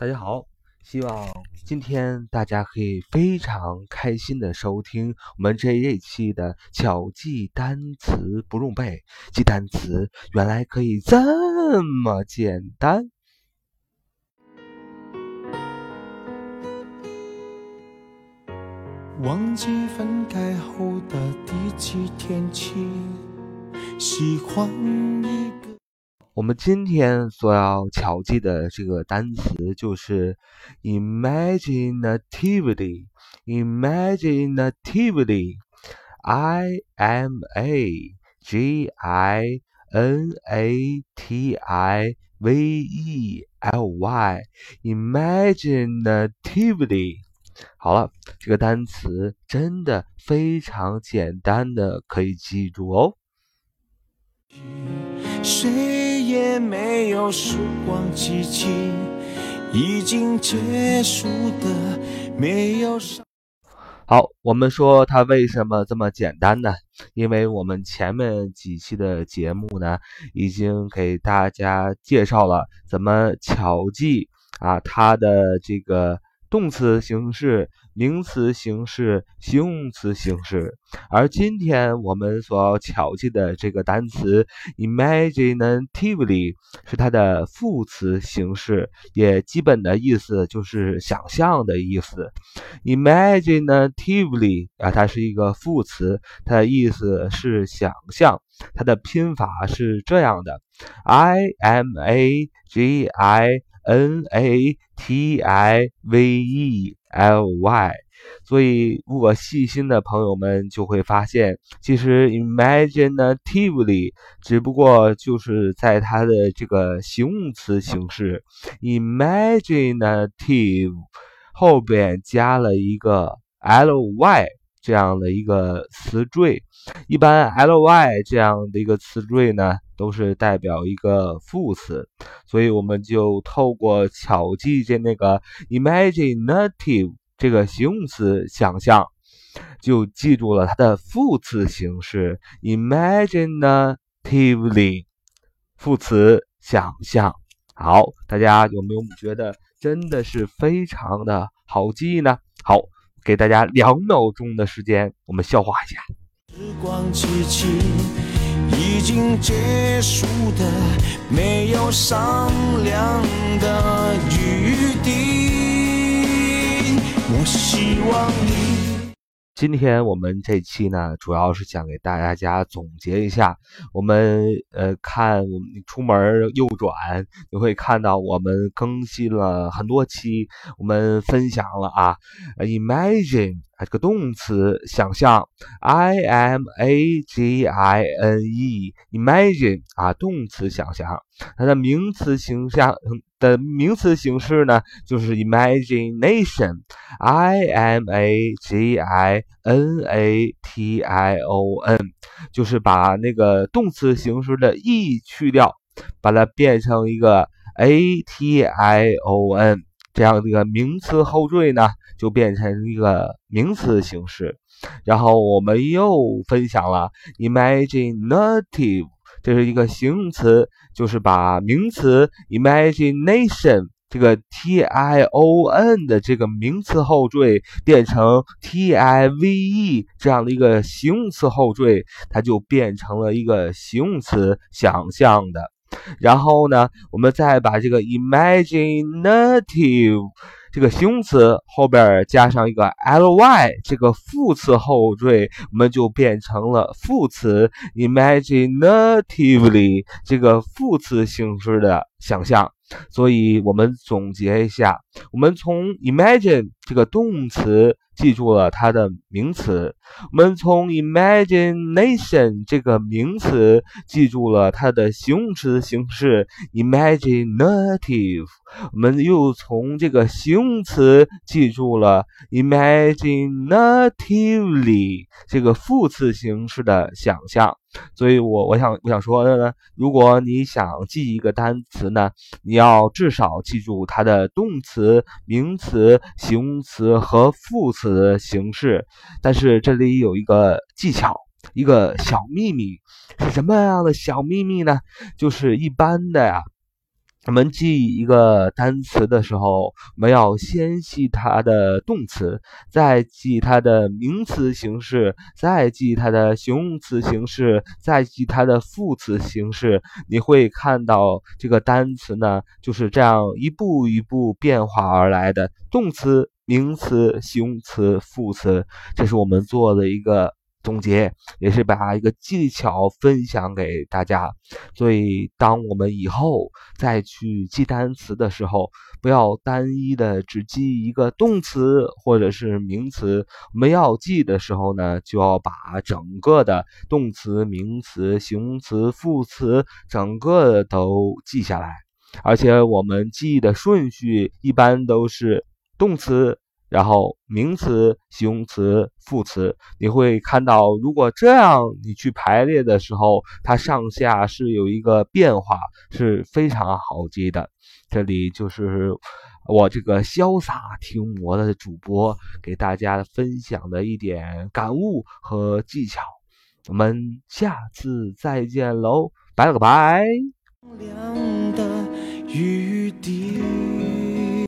大家好，希望今天大家可以非常开心的收听我们这一期的巧记单词不用背，记单词原来可以这么简单。忘记分开后的第几天起，喜欢一个。我们今天所要巧记的这个单词就是 imaginatively。imaginatively，I M A G I N A T I V E L Y，imaginatively。好了，这个单词真的非常简单的，可以记住哦。谁也没有时光机器，已经结束的没有好，我们说它为什么这么简单呢？因为我们前面几期的节目呢，已经给大家介绍了怎么巧记啊，它的这个。动词形式、名词形式、形容词形式，而今天我们所要巧记的这个单词 imaginatively 是它的副词形式，也基本的意思就是想象的意思。imaginatively 啊，它是一个副词，它的意思是想象。它的拼法是这样的：i m a g i。N A T I V E L Y，所以如果细心的朋友们就会发现，其实 imaginatively 只不过就是在它的这个形容词形式 imaginative 后边加了一个 L Y。这样的一个词缀，一般 ly 这样的一个词缀呢，都是代表一个副词，所以我们就透过巧记这那个 imaginative 这个形容词想象，就记住了它的副词形式 imaginatively，副词想象。好，大家有没有觉得真的是非常的好记呢？好。给大家两秒钟的时间，我们消化一下。时光机器已经结束的，没有商量的余地。我希望你。今天我们这期呢，主要是想给大家总结一下。我们呃，看我们出门右转，你会看到我们更新了很多期，我们分享了啊，imagine。这个动词想象，I M A G I N E，imagine 啊，动词想象，它的名词形象的名词形式呢，就是 Imagination Imagination 就是把那个动词形式的 e 去掉，把它变成一个 A T I O N。这样这个名词后缀呢，就变成一个名词形式。然后我们又分享了 imaginative，这是一个形容词，就是把名词 imagination 这个 t i o n 的这个名词后缀变成 t i v e 这样的一个形容词后缀，它就变成了一个形容词，想象的。然后呢，我们再把这个 imaginative 这个形容词后边加上一个 ly 这个副词后缀，我们就变成了副词 imaginatively 这个副词形式的想象。所以我们总结一下，我们从 imagine 这个动词。记住了它的名词，我们从 imagination 这个名词记住了它的形容词形式 imaginative，我们又从这个形动词记住了 imaginatively 这个副词形式的想象。所以，我我想我想说的呢，如果你想记一个单词呢，你要至少记住它的动词、名词、形容词和副词形式。但是这里有一个技巧，一个小秘密，是什么样的小秘密呢？就是一般的呀。我们记一个单词的时候，我们要先记它的动词，再记它的名词形式，再记它的形容词形式，再记它的副词形式。你会看到这个单词呢，就是这样一步一步变化而来的。动词、名词、形容词、副词，这是我们做的一个。总结也是把一个技巧分享给大家，所以当我们以后再去记单词的时候，不要单一的只记一个动词或者是名词。我们要记的时候呢，就要把整个的动词、名词、形容词、副词整个都记下来，而且我们记忆的顺序一般都是动词。然后名词、形容词、副词，你会看到，如果这样你去排列的时候，它上下是有一个变化，是非常好记的。这里就是我这个潇洒听魔的主播给大家分享的一点感悟和技巧。我们下次再见喽，拜了个拜。的雨滴